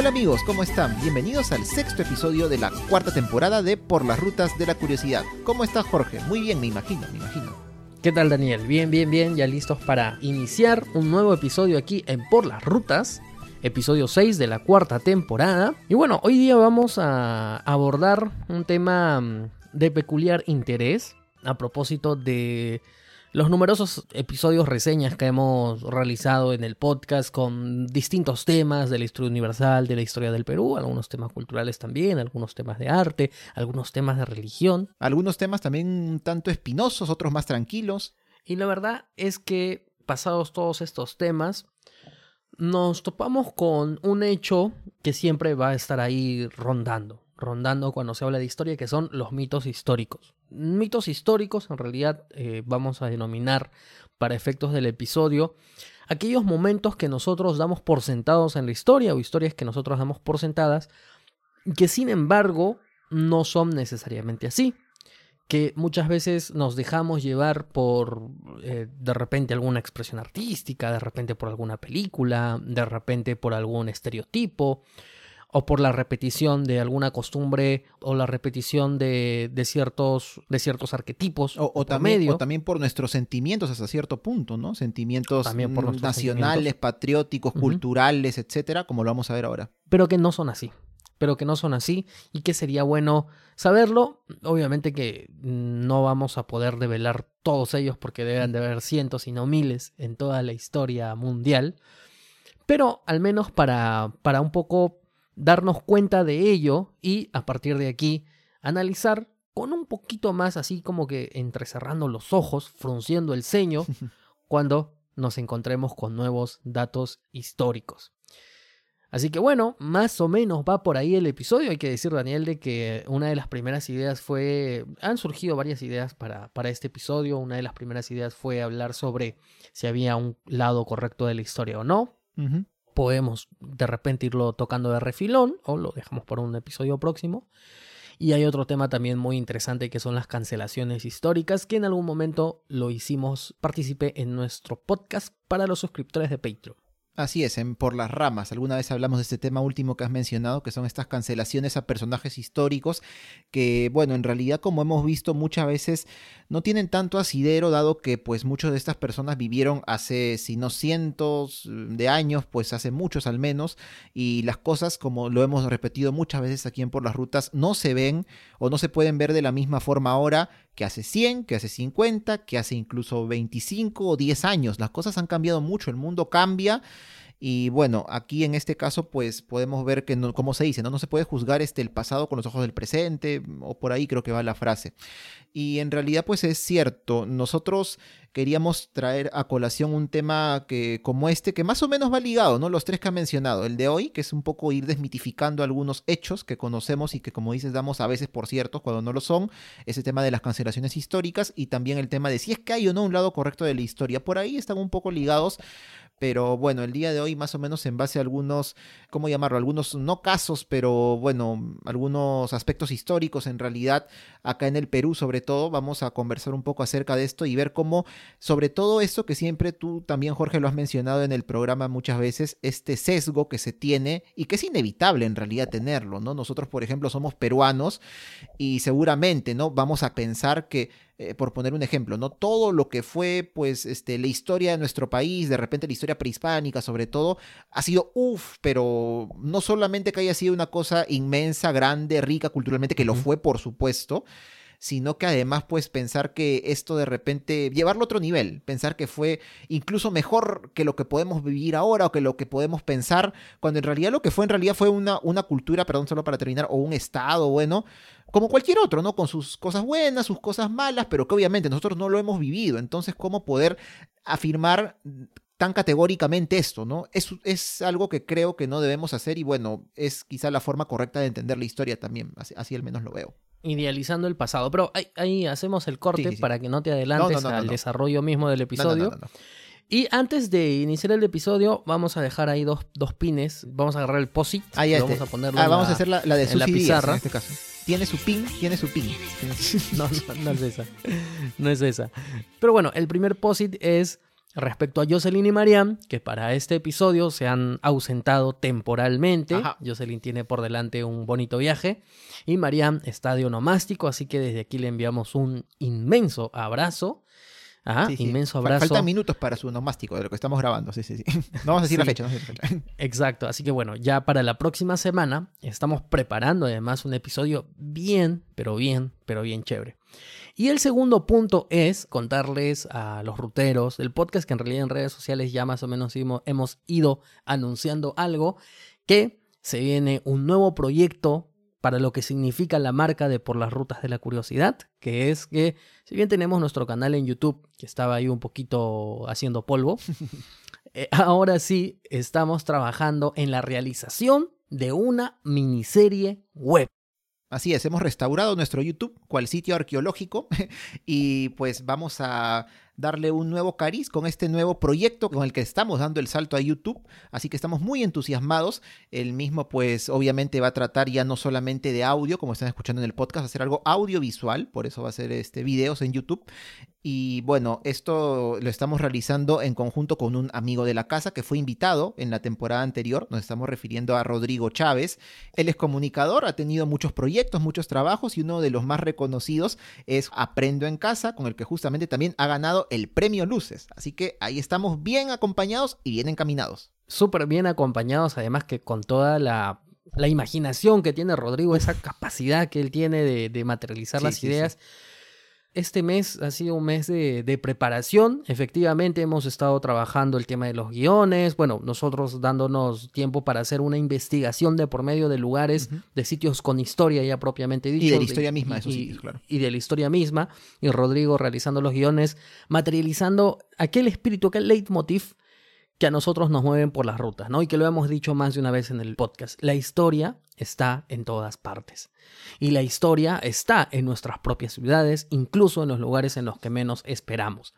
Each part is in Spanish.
Hola amigos, ¿cómo están? Bienvenidos al sexto episodio de la cuarta temporada de Por las Rutas de la Curiosidad. ¿Cómo estás Jorge? Muy bien, me imagino, me imagino. ¿Qué tal Daniel? Bien, bien, bien, ya listos para iniciar un nuevo episodio aquí en Por las Rutas, episodio 6 de la cuarta temporada. Y bueno, hoy día vamos a abordar un tema mm, de peculiar interés a propósito de los numerosos episodios, reseñas que hemos realizado en el podcast con distintos temas de la historia universal, de la historia del Perú, algunos temas culturales también, algunos temas de arte, algunos temas de religión. Algunos temas también un tanto espinosos, otros más tranquilos. Y la verdad es que, pasados todos estos temas, nos topamos con un hecho que siempre va a estar ahí rondando, rondando cuando se habla de historia, que son los mitos históricos. Mitos históricos, en realidad eh, vamos a denominar para efectos del episodio, aquellos momentos que nosotros damos por sentados en la historia o historias que nosotros damos por sentadas, que sin embargo no son necesariamente así que muchas veces nos dejamos llevar por eh, de repente alguna expresión artística, de repente por alguna película, de repente por algún estereotipo, o por la repetición de alguna costumbre o la repetición de, ciertos, de ciertos arquetipos. O, también, también por nuestros sentimientos hasta cierto punto, ¿no? Sentimientos también por nacionales, patrióticos, culturales, etcétera, como lo vamos a ver ahora. Pero que no son así. Pero que no son así y que sería bueno saberlo. Obviamente que no vamos a poder develar todos ellos porque deben de haber cientos y no miles en toda la historia mundial. Pero al menos para, para un poco darnos cuenta de ello y a partir de aquí analizar con un poquito más así como que entrecerrando los ojos, frunciendo el ceño, cuando nos encontremos con nuevos datos históricos. Así que bueno, más o menos va por ahí el episodio. Hay que decir, Daniel, de que una de las primeras ideas fue... Han surgido varias ideas para, para este episodio. Una de las primeras ideas fue hablar sobre si había un lado correcto de la historia o no podemos de repente irlo tocando de refilón o lo dejamos por un episodio próximo. Y hay otro tema también muy interesante que son las cancelaciones históricas, que en algún momento lo hicimos participé en nuestro podcast para los suscriptores de Patreon. Así es, en Por las Ramas. Alguna vez hablamos de este tema último que has mencionado, que son estas cancelaciones a personajes históricos que, bueno, en realidad, como hemos visto muchas veces, no tienen tanto asidero, dado que, pues, muchas de estas personas vivieron hace, si no cientos de años, pues hace muchos al menos, y las cosas, como lo hemos repetido muchas veces aquí en Por las Rutas, no se ven o no se pueden ver de la misma forma ahora que hace 100, que hace 50, que hace incluso 25 o 10 años. Las cosas han cambiado mucho, el mundo cambia. Y bueno, aquí en este caso, pues podemos ver que, no, como se dice, ¿no? no se puede juzgar este, el pasado con los ojos del presente, o por ahí creo que va la frase. Y en realidad, pues es cierto, nosotros queríamos traer a colación un tema que, como este, que más o menos va ligado, ¿no? Los tres que ha mencionado. El de hoy, que es un poco ir desmitificando algunos hechos que conocemos y que, como dices, damos a veces por ciertos cuando no lo son. Ese tema de las cancelaciones históricas y también el tema de si es que hay o no un lado correcto de la historia. Por ahí están un poco ligados, pero bueno, el día de hoy más o menos en base a algunos, ¿cómo llamarlo? Algunos, no casos, pero bueno, algunos aspectos históricos en realidad, acá en el Perú sobre todo, vamos a conversar un poco acerca de esto y ver cómo, sobre todo esto que siempre tú también, Jorge, lo has mencionado en el programa muchas veces, este sesgo que se tiene y que es inevitable en realidad tenerlo, ¿no? Nosotros, por ejemplo, somos peruanos y seguramente, ¿no? Vamos a pensar que eh, por poner un ejemplo, ¿no? Todo lo que fue, pues, este, la historia de nuestro país, de repente la historia prehispánica, sobre todo, ha sido uff, pero no solamente que haya sido una cosa inmensa, grande, rica culturalmente, que lo fue, por supuesto, sino que además pues pensar que esto de repente, llevarlo a otro nivel, pensar que fue incluso mejor que lo que podemos vivir ahora o que lo que podemos pensar, cuando en realidad lo que fue en realidad fue una, una cultura, perdón, solo para terminar, o un estado, bueno, como cualquier otro, ¿no? Con sus cosas buenas, sus cosas malas, pero que obviamente nosotros no lo hemos vivido. Entonces, ¿cómo poder afirmar tan categóricamente esto, ¿no? Es, es algo que creo que no debemos hacer y bueno, es quizá la forma correcta de entender la historia también, así, al menos lo veo. Idealizando el pasado, pero ahí, hacemos el corte para que no te adelantes al desarrollo mismo del episodio. Y antes de iniciar el episodio, vamos a dejar ahí dos, dos pines. Vamos a agarrar el POSIT. Ahí este. Vamos a ponerlo. Ah, vamos a hacer la, de la pizarra. en este caso. Tiene su pin, tiene su pin. no, no, no es esa. No es esa. Pero bueno, el primer POSIT es Respecto a Jocelyn y Mariam, que para este episodio se han ausentado temporalmente. Ajá. Jocelyn tiene por delante un bonito viaje y Mariam está de onomástico, así que desde aquí le enviamos un inmenso abrazo. Ajá, Sí, sí. inmenso abrazo. Faltan minutos para su nomástico de lo que estamos grabando. Sí, sí, sí. No vamos a decir la fecha. no la fecha. Exacto, así que bueno, ya para la próxima semana estamos preparando además un episodio bien, pero bien, pero bien chévere. Y el segundo punto es contarles a los ruteros del podcast, que en realidad en redes sociales ya más o menos hemos ido anunciando algo, que se viene un nuevo proyecto para lo que significa la marca de Por las Rutas de la Curiosidad, que es que si bien tenemos nuestro canal en YouTube, que estaba ahí un poquito haciendo polvo, eh, ahora sí estamos trabajando en la realización de una miniserie web. Así es, hemos restaurado nuestro YouTube, cual sitio arqueológico, y pues vamos a darle un nuevo cariz con este nuevo proyecto con el que estamos dando el salto a YouTube. Así que estamos muy entusiasmados. El mismo, pues, obviamente va a tratar ya no solamente de audio, como están escuchando en el podcast, hacer algo audiovisual, por eso va a ser este videos en YouTube. Y bueno, esto lo estamos realizando en conjunto con un amigo de la casa que fue invitado en la temporada anterior. Nos estamos refiriendo a Rodrigo Chávez. Él es comunicador, ha tenido muchos proyectos, muchos trabajos y uno de los más reconocidos es Aprendo en Casa, con el que justamente también ha ganado el premio Luces. Así que ahí estamos bien acompañados y bien encaminados. Súper bien acompañados, además que con toda la, la imaginación que tiene Rodrigo, esa capacidad que él tiene de, de materializar Sí, las sí, ideas. Este mes ha sido un mes de, de preparación. Efectivamente, hemos estado trabajando el tema de los guiones. Bueno, nosotros dándonos tiempo para hacer una investigación de por medio de lugares, de sitios con historia ya propiamente dicho. Y de la historia misma de esos y- sitios, claro. y de la historia misma. Y Rodrigo realizando los guiones, materializando aquel espíritu, aquel leitmotiv que a nosotros nos mueven por las rutas, ¿no? Y que lo hemos dicho más de una vez en el podcast. La historia está en todas partes. Y la historia está en nuestras propias ciudades, incluso en los lugares en los que menos esperamos.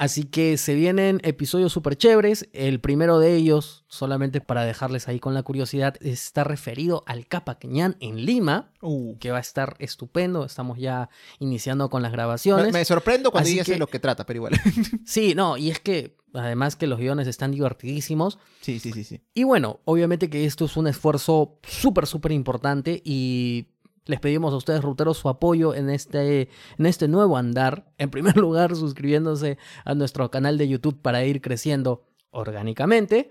Así que se vienen episodios súper chéveres. El primero de ellos, solamente para dejarles ahí con la curiosidad, está referido al Capaqueñán en Lima, Uh. que va a estar estupendo. Estamos ya iniciando con las grabaciones. me sorprendo cuando que- lo que trata, pero igual. Sí, no, y es que además que los guiones están divertidísimos. sí, sí, sí, sí. Y bueno, obviamente que esto es un esfuerzo súper, súper importante y les pedimos a ustedes, ruteros, su apoyo en este, en este nuevo andar. En primer lugar, suscribiéndose a nuestro canal de YouTube para ir creciendo orgánicamente.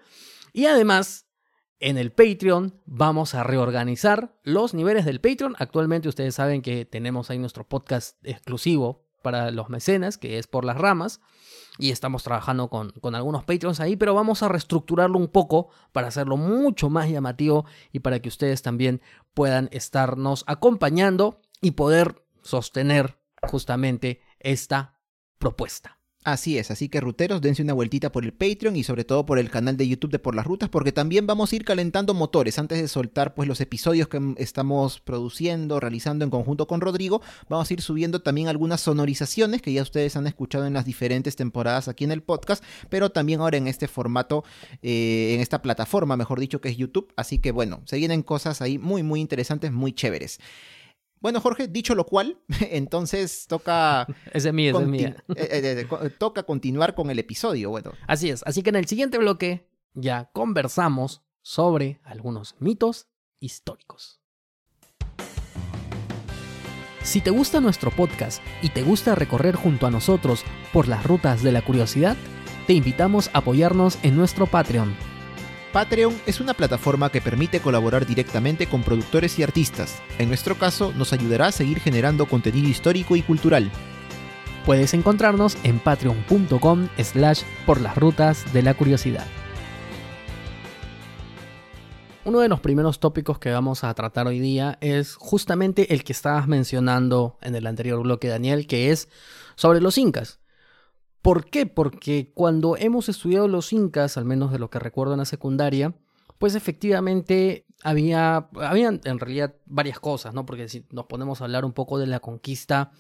Y además, en el Patreon vamos a reorganizar los niveles del Patreon. Actualmente ustedes saben que tenemos ahí nuestro podcast exclusivo para los mecenas, que es por las ramas. Y estamos trabajando con, con algunos Patreons ahí, pero vamos a reestructurarlo un poco para hacerlo mucho más llamativo y para que ustedes también puedan estarnos acompañando y poder sostener justamente esta propuesta. Así es, así que ruteros, dense una vueltita por el Patreon y sobre todo por el canal de YouTube de Por las Rutas, porque también vamos a ir calentando motores antes de soltar pues los episodios que estamos produciendo, realizando en conjunto con Rodrigo. Vamos a ir subiendo también algunas sonorizaciones que ya ustedes han escuchado en las diferentes temporadas aquí en el podcast, pero también ahora en este formato, eh, en esta plataforma, mejor dicho, que es YouTube. Así que bueno, se vienen cosas ahí muy, muy interesantes, muy chéveres. Bueno, Jorge, dicho lo cual, entonces toca es mío, ese es Conti- mío. eh, eh, eh, toca continuar con el episodio. Bueno, Así es, así que en el siguiente bloque ya conversamos sobre algunos mitos históricos. Si te gusta nuestro podcast y te gusta recorrer junto a nosotros por las rutas de la curiosidad, te invitamos a apoyarnos en nuestro Patreon. Patreon es una plataforma que permite colaborar directamente con productores y artistas. En nuestro caso, nos ayudará a seguir generando contenido histórico y cultural. Puedes encontrarnos en patreon.com slash por las rutas de la curiosidad. Uno de los primeros tópicos que vamos a tratar hoy día es justamente el que estabas mencionando en el anterior bloque, Daniel, que es sobre los incas. ¿Por qué? Porque cuando hemos estudiado los incas, al menos de lo que recuerdo en la secundaria, pues efectivamente había, en realidad varias cosas, ¿no? Porque si nos ponemos a hablar un poco de la conquista,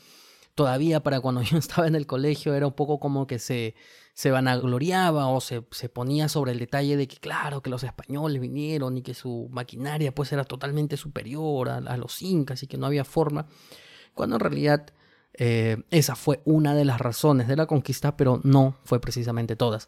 todavía para cuando yo estaba en el colegio era un poco como que se, se vanagloriaba o se, se ponía sobre el detalle de que claro, que los españoles vinieron y que su maquinaria pues era totalmente superior a los incas y que no había forma, cuando en realidad Eh, esa fue una de las razones de la conquista, pero no fue precisamente todas.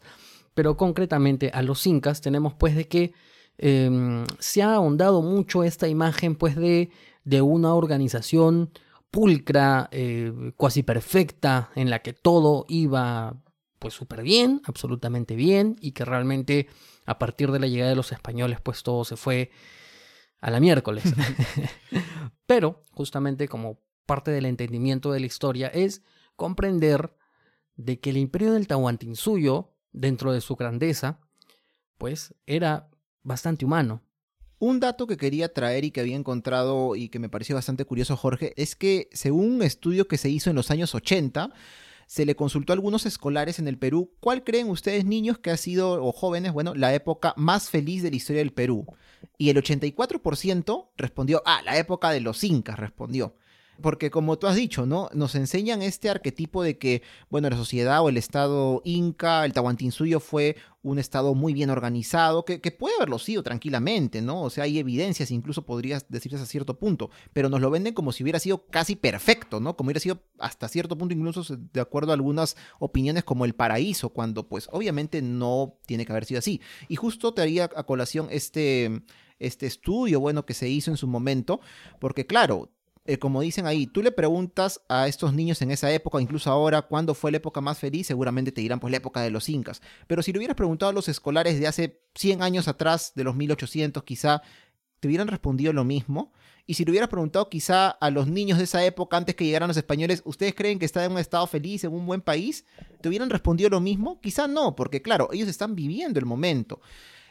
Pero concretamente a los incas tenemos pues de que em, se ha ahondado mucho esta imagen pues de, de una organización pulcra, eh, cuasi perfecta, en la que todo iba pues súper bien, absolutamente bien, y que realmente a partir de la llegada de los españoles pues todo se fue a la miércoles. Pero justamente como parte del entendimiento de la historia es comprender de que el imperio del Tahuantinsuyo, dentro de su grandeza, pues era bastante humano. Un dato que quería traer y que había encontrado y que me pareció bastante curioso, Jorge, es que según un estudio que se hizo en los años 80, se le consultó a algunos escolares en el Perú cuál creen ustedes niños que ha sido, o jóvenes, bueno, la época más feliz de la historia del Perú. Y el 84% respondió, ah, la época de los incas, respondió porque como tú has dicho, ¿no? Nos enseñan este arquetipo de que, bueno, la sociedad o el estado inca, el Tahuantinsuyo fue un estado muy bien organizado, que, puede haberlo sido tranquilamente, ¿no? O sea, hay evidencias, incluso podrías decirse a cierto punto, pero nos lo venden como si hubiera sido casi perfecto, ¿no? Como hubiera sido hasta cierto punto, incluso de acuerdo a algunas opiniones, como el paraíso, cuando pues obviamente no tiene que haber sido así. Y justo te haría a colación este este estudio, bueno, que se hizo en su momento, porque claro, eh, como dicen ahí, tú le preguntas a estos niños en esa época, incluso ahora, cuándo fue la época más feliz, seguramente te dirán pues la época de los incas. Pero si le hubieras preguntado a los escolares de hace 100 años atrás, de los 1800 quizá, te hubieran respondido lo mismo. Y si le hubieras preguntado quizá a los niños de esa época, antes que llegaran los españoles, ¿ustedes creen que está en un estado feliz, en un buen país? ¿Te hubieran respondido lo mismo? Quizá no, porque claro, ellos están viviendo el momento.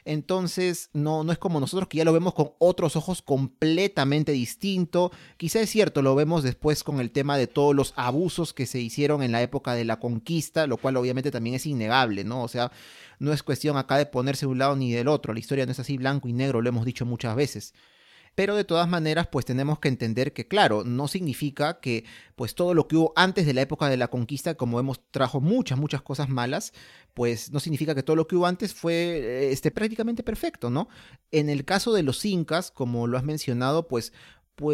Entonces, no, no es como nosotros que ya lo vemos con otros ojos completamente distinto. Quizá es cierto, lo vemos después con el tema de todos los abusos que se hicieron en la época de la conquista, lo cual obviamente también es innegable, ¿no? O sea, no es cuestión acá de ponerse de un lado ni del otro. La historia no es así blanco y negro, lo hemos dicho muchas veces. Pero de todas maneras, pues tenemos que entender que, claro, no significa que pues todo lo que hubo antes de la época de la conquista, como vemos, trajo muchas, muchas cosas malas, pues no significa que todo lo que hubo antes fue este, prácticamente perfecto, ¿no? En el caso de los incas, como lo has mencionado, pues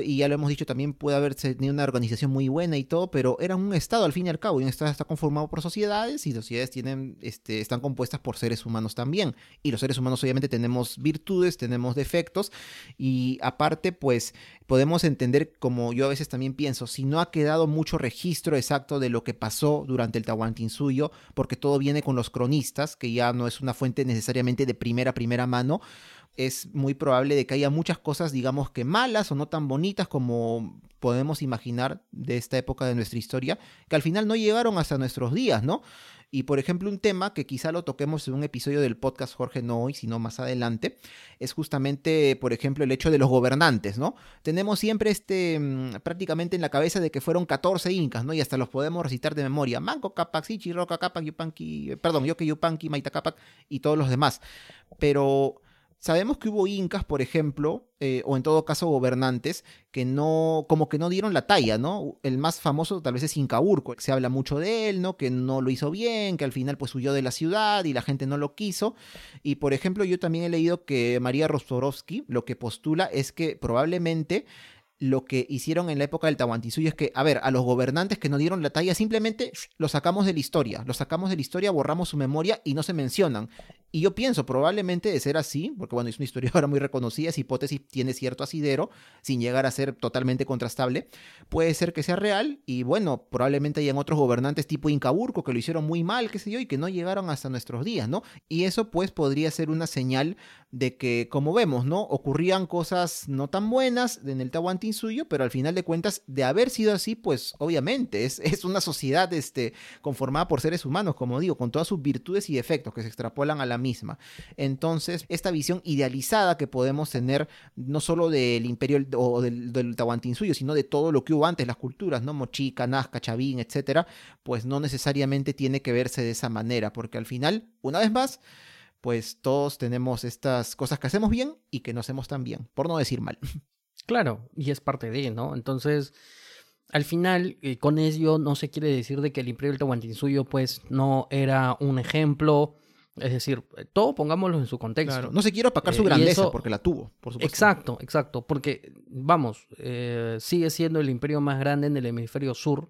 y ya lo hemos dicho también, puede haber tenido una organización muy buena y todo, pero era un Estado al fin y al cabo, y un Estado está conformado por sociedades, y sociedades tienen, este, están compuestas por seres humanos también, y los seres humanos obviamente tenemos virtudes, tenemos defectos, y aparte, pues, podemos entender, como yo a veces también pienso, si no ha quedado mucho registro exacto de lo que pasó durante el Tahuantinsuyo, porque todo viene con los cronistas, que ya no es una fuente necesariamente de primera, primera mano, es muy probable de que haya muchas cosas, digamos que malas o no tan bonitas como podemos imaginar de esta época de nuestra historia, que al final no llegaron hasta nuestros días, ¿no? Y por ejemplo, un tema que quizá lo toquemos en un episodio del podcast Jorge no hoy, sino más adelante, es justamente, por ejemplo, el hecho de los gobernantes, ¿no? Tenemos siempre este, mm, prácticamente en la cabeza de que fueron 14 incas, ¿no? Y hasta los podemos recitar de memoria. Manco, Capac, Sichi, Roca, Capac, Yupanqui, perdón, Yoke, Yupanqui, Maita, Capac y todos los demás. Pero Sabemos que hubo incas, por ejemplo, eh, o en todo caso gobernantes, que no, como que no dieron la talla, ¿no? El más famoso tal vez es Incaurco, se habla mucho de él, ¿no? Que no lo hizo bien, que al final pues huyó de la ciudad y la gente no lo quiso. Y por ejemplo, yo también he leído que María Rostorovsky lo que postula es que probablemente lo que hicieron en la época del Tahuantinsuyo es que, a ver, a los gobernantes que no dieron la talla, simplemente los sacamos de la historia, los sacamos de la historia, borramos su memoria y no se mencionan. Y yo pienso, probablemente de ser así, porque bueno, es una historia ahora muy reconocida, esa hipótesis tiene cierto asidero, sin llegar a ser totalmente contrastable, puede ser que sea real, y bueno, probablemente hayan otros gobernantes tipo Incaburco que lo hicieron muy mal, qué sé yo, y que no llegaron hasta nuestros días, ¿no? Y eso pues podría ser una señal de que, como vemos, ¿no? Ocurrían cosas no tan buenas en el Tahuantinsuyo, pero al final de cuentas, de haber sido así, pues obviamente es, es una sociedad este, conformada por seres humanos, como digo, con todas sus virtudes y defectos que se extrapolan a la Entonces, esta visión idealizada que podemos tener no solo del imperio o del, del Tahuantinsuyo, sino de todo lo que hubo antes, las culturas, ¿no? Mochica, Nazca, Chavín, etcétera, pues no necesariamente tiene que verse de esa manera, porque al final, una vez más, pues todos tenemos estas cosas que hacemos bien y que no hacemos tan bien, por no decir mal. Claro, y es parte de, ¿no? Entonces, al final, eh, con ello no se quiere decir de que el Imperio del Tahuantinsuyo, pues, no era un ejemplo. Es decir, todo pongámoslo en su contexto. No se quiere opacar su eh, grandeza porque la tuvo, por supuesto. Exacto, exacto. Porque, vamos, eh, sigue siendo el imperio más grande en el hemisferio sur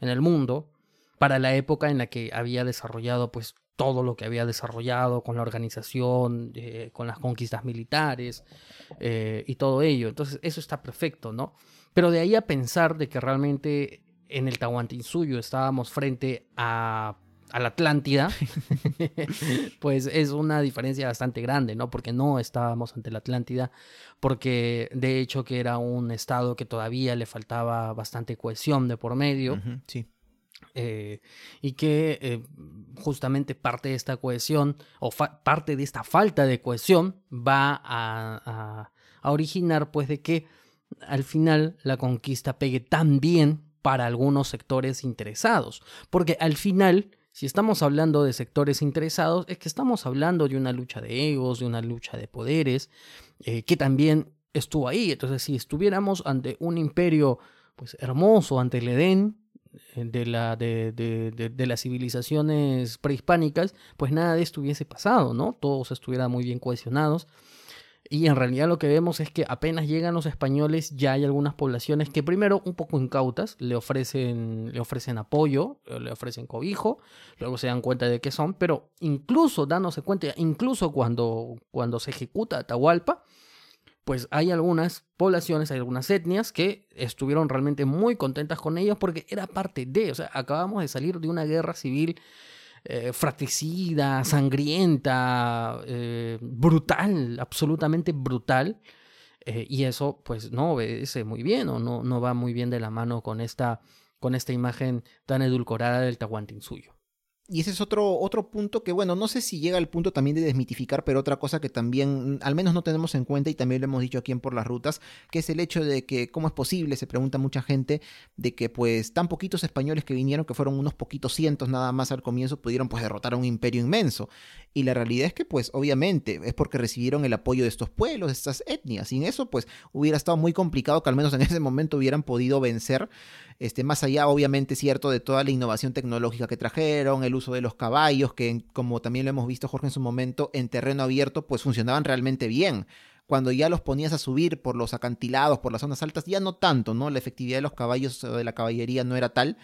en el mundo para la época en la que había desarrollado pues todo lo que había desarrollado con la organización, eh, con las conquistas militares y todo ello. Entonces eso está perfecto, ¿no? Pero de ahí a pensar de que realmente en el Tahuantinsuyo estábamos frente a, a la Atlántida, pues es una diferencia bastante grande, ¿no? Porque no estábamos ante la Atlántida, porque de hecho que era un estado que todavía le faltaba bastante cohesión de por medio. sí. Eh, y que eh, justamente parte de esta cohesión o parte de esta falta de cohesión va a, a, originar pues de que al final la conquista pegue tan bien para algunos sectores interesados porque al final si estamos hablando de sectores interesados es que estamos hablando de una lucha de egos de una lucha de poderes eh, que también estuvo ahí entonces si estuviéramos ante un imperio pues hermoso ante el Edén eh, de, la, de, de, las civilizaciones prehispánicas, pues nada de esto hubiese pasado, ¿no? Todos estuvieran muy bien cohesionados. Y en realidad lo que vemos es que apenas llegan los españoles, ya hay algunas poblaciones que primero un poco incautas, le ofrecen, le ofrecen apoyo, eh, le ofrecen cobijo, luego se dan cuenta de qué son, pero incluso dándose cuenta, incluso cuando, cuando se ejecuta Atahualpa, pues hay algunas poblaciones, hay algunas etnias que estuvieron realmente muy contentas con ellos porque era parte de, o sea, acabamos de salir de una guerra civil eh, fratricida, sangrienta, eh, brutal, absolutamente brutal. Eh, y eso pues no obedece muy bien o no, no va muy bien de la mano con esta, con esta imagen tan edulcorada del Tahuantinsuyo. Y ese es otro, otro punto que, bueno, no sé si llega al punto también de desmitificar, pero otra cosa que también, al menos no tenemos en cuenta y también lo hemos dicho aquí en Por las Rutas, que es el hecho de que, ¿cómo es posible? Se pregunta mucha gente, de que pues tan poquitos españoles que vinieron, que fueron unos poquitos cientos nada más al comienzo, pudieron pues derrotar a un imperio inmenso. Y la realidad es que pues obviamente es porque recibieron el apoyo de estos pueblos, de estas etnias. Sin eso pues hubiera estado muy complicado que al menos en ese momento hubieran podido vencer este, más allá, obviamente, cierto, de toda la innovación tecnológica que trajeron, el uso de los caballos, que como también lo hemos visto, Jorge, en su momento, en terreno abierto, pues funcionaban realmente bien. Cuando ya los ponías a subir por los acantilados, por las zonas altas, ya no tanto, ¿no? La efectividad de los caballos o de la caballería no era tal,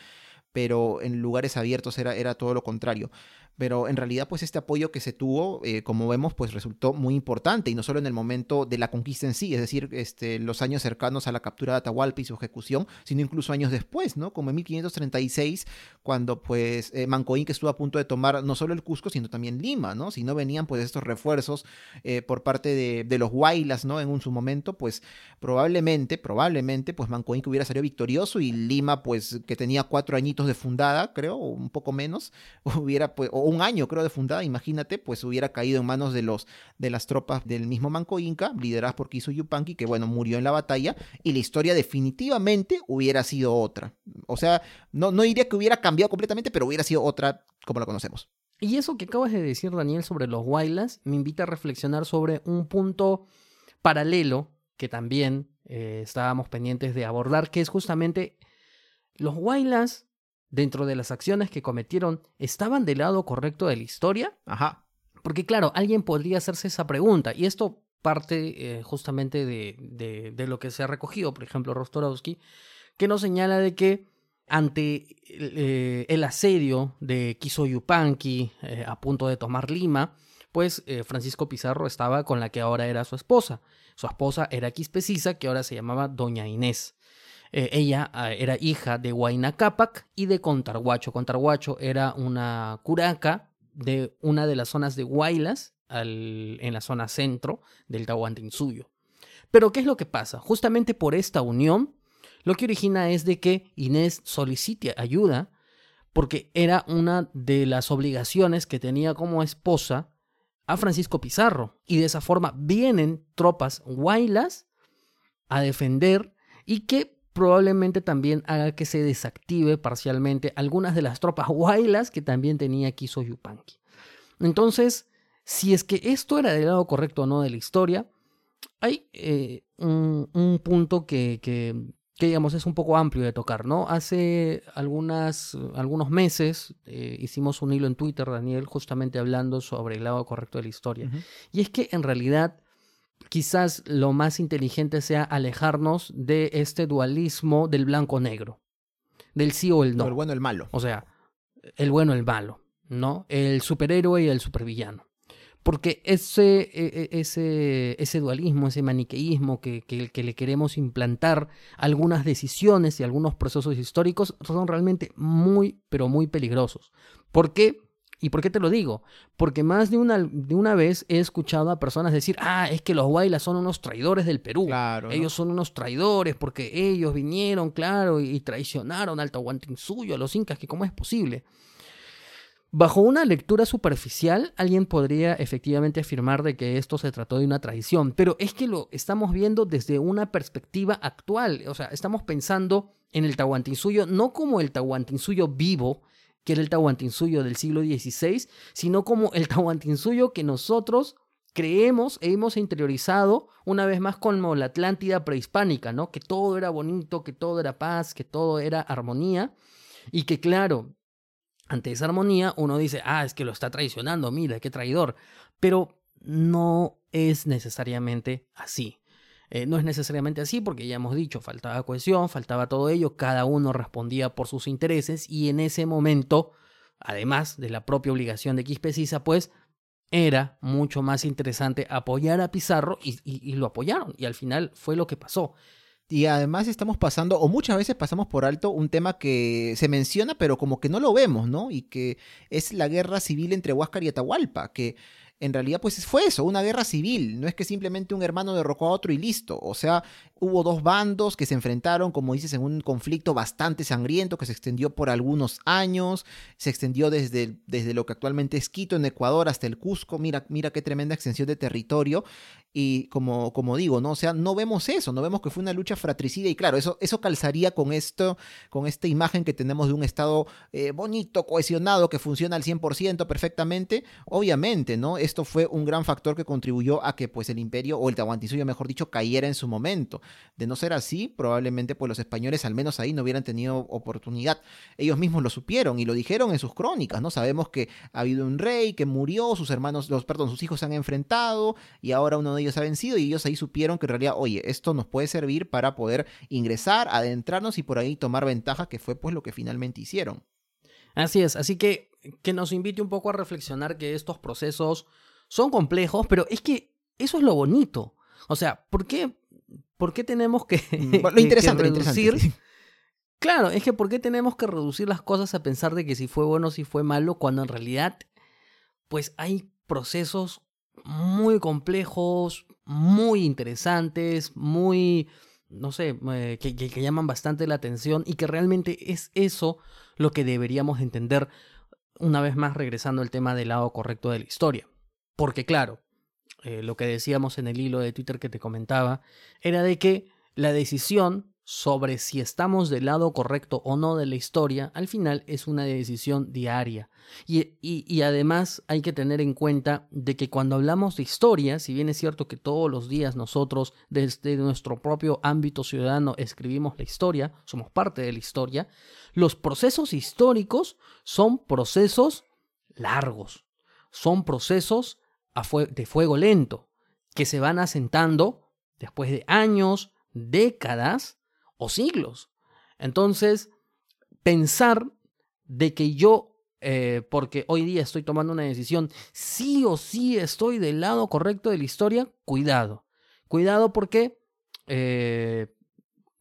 pero en lugares abiertos era, era todo lo contrario pero en realidad pues este apoyo que se tuvo, eh, como vemos, pues resultó muy importante y no solo en el momento de la conquista en sí, es decir, este, los años cercanos a la captura de Atahualpa y su ejecución, sino incluso años después, ¿no? Como en 1536, cuando pues eh, Mancoín que estuvo a punto de tomar no solo el Cusco, sino también Lima, ¿no? Si no venían pues estos refuerzos eh, por parte de, de, los Huaylas, ¿no? En un su momento, pues probablemente, probablemente, pues Mancoín que hubiera salido victorioso y Lima pues que tenía cuatro añitos de fundada, creo, o un poco menos, hubiera pues un año creo de fundada, imagínate, pues hubiera caído en manos de los de las tropas del mismo Manco Inca, lideradas por Kiso Yupanqui, que bueno, murió en la batalla, y la historia definitivamente hubiera sido otra. O sea, no, no diría que hubiera cambiado completamente, pero hubiera sido otra como la conocemos. Y eso que acabas de decir, Daniel, sobre los Wailas, me invita a reflexionar sobre un punto paralelo que también eh, estábamos pendientes de abordar, que es justamente los Wailas dentro de las acciones que cometieron estaban del lado correcto de la historia? Ajá. Porque claro, alguien podría hacerse esa pregunta y esto parte eh, justamente de, de, lo que se ha recogido, por ejemplo, Rostorowski, que nos señala de que ante eh, el asedio de Kisoyupanqui eh, a punto de tomar Lima, pues Francisco Pizarro estaba con la que ahora era su esposa. Su esposa era Quispecisa, que ahora se llamaba Doña Inés. Eh, ella ah, era hija de Huayna Cápac y de Contarhuacho. Contarhuacho era una curaca de una de las zonas de Huaylas en la zona centro del Tahuantinsuyo. Pero ¿qué es lo que pasa? Justamente por esta unión, lo que origina es de que Inés solicite ayuda porque era una de las obligaciones que tenía como esposa a Francisco Pizarro. Y de esa forma vienen tropas huaylas a defender y que probablemente también haga que se desactive parcialmente algunas de las tropas huaylas que también tenía Kiso Yupanqui. Entonces, si es que esto era del lado correcto o no de la historia, hay eh, un, punto que, que, digamos, es un poco amplio de tocar, ¿no? Hace algunas, algunos meses eh, hicimos un hilo en Twitter, Daniel, justamente hablando sobre el lado correcto de la historia. Y es que en realidad quizás lo más inteligente sea alejarnos de este dualismo del blanco-negro. del sí o el no. el bueno o el malo. O sea, el bueno o el malo, ¿no? El superhéroe y el supervillano. Porque ese, e, e, ese, ese dualismo, ese maniqueísmo que, que, le queremos implantar algunas decisiones y algunos procesos históricos son realmente muy, pero muy peligrosos. ¿Por qué? ¿Y por qué te lo digo? Porque más de una, de una vez he escuchado a personas decir, ah, es que los Huaylas son unos traidores del Perú. Claro, ellos son unos traidores porque ellos vinieron, claro, y, traicionaron al Tahuantinsuyo, a los incas, que cómo es posible. Bajo una lectura superficial, alguien podría efectivamente afirmar de que esto se trató de una traición, pero es que lo estamos viendo desde una perspectiva actual, o sea, estamos pensando en el Tahuantinsuyo no como el Tahuantinsuyo vivo, que era el Tahuantinsuyo del siglo XVI, sino como el Tahuantinsuyo que nosotros creemos e hemos interiorizado una vez más como la Atlántida prehispánica, ¿no? Que todo era bonito, que todo era paz, que todo era armonía y que claro, ante esa armonía uno dice, ah, es que lo está traicionando, mira, qué traidor. Pero no es necesariamente así. Eh, no es necesariamente así porque ya hemos dicho, faltaba cohesión, faltaba todo ello, cada uno respondía por sus intereses y en ese momento, además de la propia obligación de Quispecisa, pues era mucho más interesante apoyar a Pizarro y lo apoyaron y al final fue lo que pasó. Y además estamos pasando, o muchas veces pasamos por alto, un tema que se menciona, pero como que no lo vemos, ¿no? Y que es la guerra civil entre Huáscar y Atahualpa, que en realidad pues fue eso, una guerra civil, no es que simplemente un hermano derrocó a otro y listo, o sea, hubo dos bandos que se enfrentaron, como dices, en un conflicto bastante sangriento que se extendió por algunos años, se extendió desde, desde lo que actualmente es Quito en Ecuador hasta el Cusco, mira, mira qué tremenda extensión de territorio, y como, como digo, ¿no? O sea, no vemos eso, no vemos que fue una lucha fratricida. Y claro, eso, eso calzaría con esto, con esta imagen que tenemos de un Estado eh, bonito, cohesionado, que funciona al 100% perfectamente, obviamente, ¿no? Esto fue un gran factor que contribuyó a que pues el imperio o el Tahuantinsuyo, mejor dicho, cayera en su momento. De no ser así, probablemente pues los españoles al menos ahí no hubieran tenido oportunidad. Ellos mismos lo supieron y lo dijeron en sus crónicas, ¿no? Sabemos que ha habido un rey que murió, sus hermanos, los perdón, sus hijos se han enfrentado y ahora uno de ellos ha vencido y ellos ahí supieron que en realidad, oye, esto nos puede servir para poder ingresar, adentrarnos y por ahí tomar ventaja, que fue pues lo que finalmente hicieron. Así es, así que que nos invite un poco a reflexionar que estos procesos son complejos, pero es que eso es lo bonito. O sea, ¿por qué, por qué tenemos que, mm, lo interesante, reducir? Claro, es que ¿por qué tenemos que reducir las cosas a pensar de que si fue bueno o si fue malo, cuando en realidad, pues hay procesos muy complejos, muy interesantes, muy, no sé, eh, que, que, llaman bastante la atención y que realmente es eso lo que deberíamos entender una vez más regresando al tema del lado correcto de la historia. Porque claro, eh, lo que decíamos en el hilo de Twitter que te comentaba, era de que la decisión sobre si estamos del lado correcto o no de la historia, al final es una decisión diaria. Y, y, además hay que tener en cuenta de que cuando hablamos de historia, si bien es cierto que todos los días nosotros desde nuestro propio ámbito ciudadano escribimos la historia, somos parte de la historia, los procesos históricos son procesos largos, son procesos de fuego lento, que se van asentando después de años, décadas, o siglos. Entonces, pensar de que yo, eh, porque hoy día estoy tomando una decisión, sí o sí estoy del lado correcto de la historia, cuidado. Cuidado porque eh,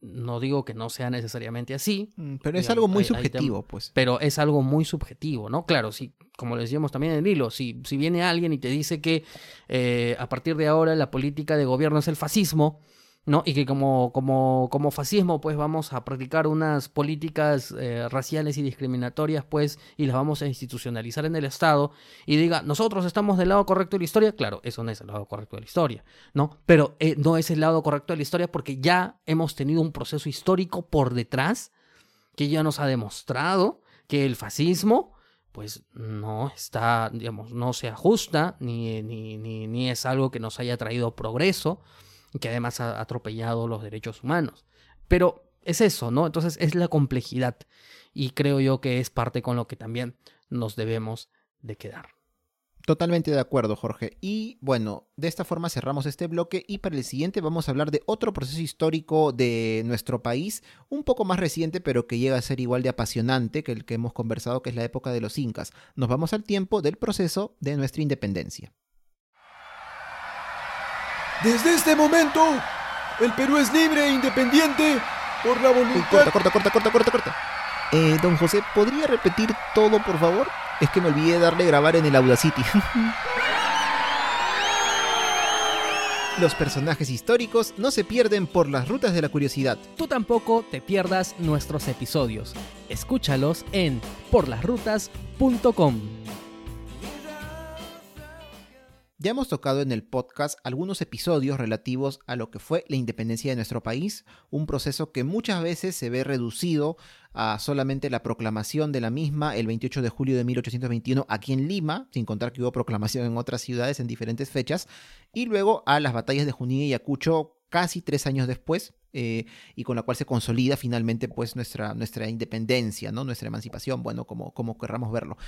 no digo que no sea necesariamente así. Mm, pero es algo muy subjetivo, pues. Pero es algo muy subjetivo, ¿no? Claro, sí, como le decíamos también en el hilo, si, si viene alguien y te dice que eh, a partir de ahora la política de gobierno es el fascismo, ¿no? Y que como, como, como fascismo, pues vamos a practicar unas políticas eh, raciales y discriminatorias, pues, y las vamos a institucionalizar en el Estado, y diga, nosotros estamos del lado correcto de la historia, claro, eso no es el lado correcto de la historia, ¿no? Pero eh, no es el lado correcto de la historia porque ya hemos tenido un proceso histórico por detrás que ya nos ha demostrado que el fascismo, pues no está, digamos, no se ajusta, ni, ni, ni, ni es algo que nos haya traído progreso, que además ha atropellado los derechos humanos. Pero es eso, ¿no? Entonces es la complejidad y creo yo que es parte con lo que también nos debemos de quedar. Totalmente de acuerdo, Jorge. Y bueno, de esta forma cerramos este bloque y para el siguiente vamos a hablar de otro proceso histórico de nuestro país, un poco más reciente, pero que llega a ser igual de apasionante que el que hemos conversado, que es la época de los incas. Nos vamos al tiempo del proceso de nuestra independencia. Desde este momento, el Perú es libre e independiente por la voluntad... corta, corta, corta, corta, corta, corta. Eh, don José, ¿podría repetir todo, por favor? Es que me olvidé darle grabar en el Audacity. Los personajes históricos no se pierden por las rutas de la curiosidad. Tú tampoco te pierdas nuestros episodios. Escúchalos en porlasrutas.com. Ya hemos tocado en el podcast algunos episodios relativos a lo que fue la independencia de nuestro país, un proceso que muchas veces se ve reducido a solamente la proclamación de la misma el 28 de julio de 1821 aquí en Lima, sin contar que hubo proclamación en otras ciudades en diferentes fechas, y luego a las batallas de Junín y Ayacucho casi tres años después, eh, y con la cual se consolida finalmente pues nuestra, nuestra independencia, ¿no? nuestra emancipación, bueno, como, como querramos verlo.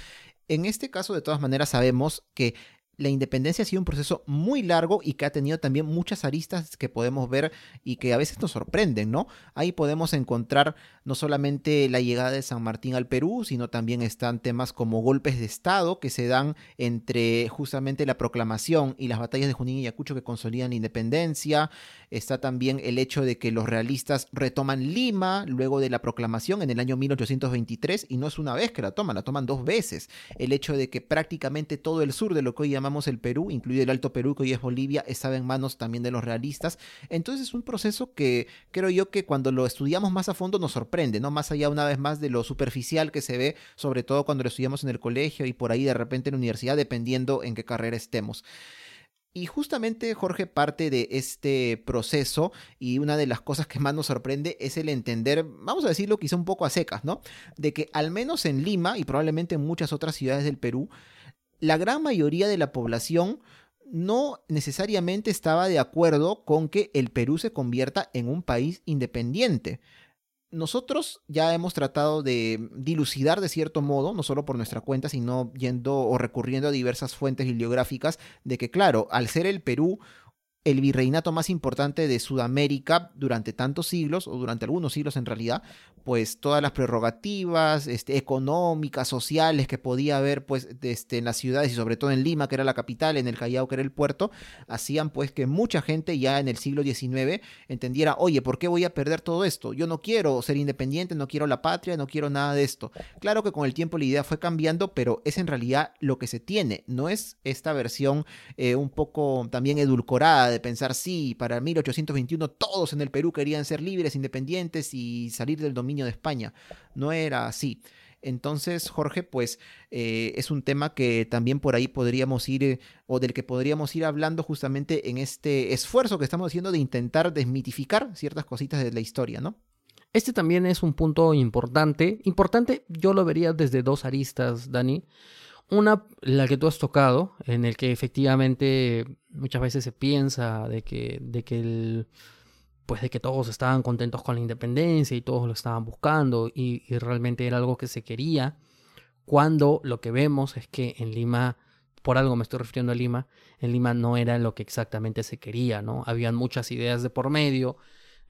En este caso, de todas maneras, sabemos que la independencia ha sido un proceso muy largo y que ha tenido también muchas aristas que podemos ver y que a veces nos sorprenden, ¿no? Ahí podemos encontrar no solamente la llegada de San Martín al Perú, sino también están temas como golpes de Estado que se dan entre justamente la proclamación y las batallas de Junín y Ayacucho que consolidan la independencia. Está también el hecho de que los realistas retoman Lima luego de la proclamación en el año 1823 y no es una vez que la toman, la toman dos veces. El hecho de que prácticamente todo el sur de lo que hoy llamamos el Perú, incluido el Alto Perú, que hoy es Bolivia, estaba en manos también de los realistas. Entonces es un proceso que creo yo que cuando lo estudiamos más a fondo nos sorprende, ¿no? Más allá una vez más de lo superficial que se ve, sobre todo cuando lo estudiamos en el colegio y por ahí de repente en la universidad, dependiendo en qué carrera estemos. Y justamente Jorge parte de este proceso y una de las cosas que más nos sorprende es el entender, vamos a decirlo quizá un poco a secas, ¿no? De que al menos en Lima y probablemente en muchas otras ciudades del Perú, la gran mayoría de la población no necesariamente estaba de acuerdo con que el Perú se convierta en un país independiente. Nosotros ya hemos tratado de dilucidar de cierto modo, no solo por nuestra cuenta, sino yendo o recurriendo a diversas fuentes bibliográficas, de que claro, al ser el Perú el virreinato más importante de Sudamérica durante tantos siglos, o durante algunos siglos en realidad, pues todas las prerrogativas este, económicas, sociales que podía haber pues este, en las ciudades y sobre todo en Lima, que era la capital, en el Callao, que era el puerto, hacían pues que mucha gente ya en el siglo XIX entendiera, oye, ¿por qué voy a perder todo esto? Yo no quiero ser independiente, no quiero la patria, no quiero nada de esto. Claro que con el tiempo la idea fue cambiando, pero es en realidad lo que se tiene, no es esta versión eh, un poco también edulcorada de pensar, sí, para 1821 todos en el Perú querían ser libres, independientes y salir del dominio de España. No era así. Entonces, Jorge, pues eh, es un tema que también por ahí podríamos ir, eh, o del que podríamos ir hablando justamente en este esfuerzo que estamos haciendo de intentar desmitificar ciertas cositas de la historia, ¿no? Este también es un punto importante. Importante, yo lo vería desde dos aristas, Dani. Una, la que tú has tocado, en el que efectivamente muchas veces se piensa de que, de que el, pues de que todos estaban contentos con la independencia y todos lo estaban buscando y, realmente era algo que se quería, cuando lo que vemos es que en Lima, por algo me estoy refiriendo a Lima, en Lima no era lo que exactamente se quería, ¿no? Habían muchas ideas de por medio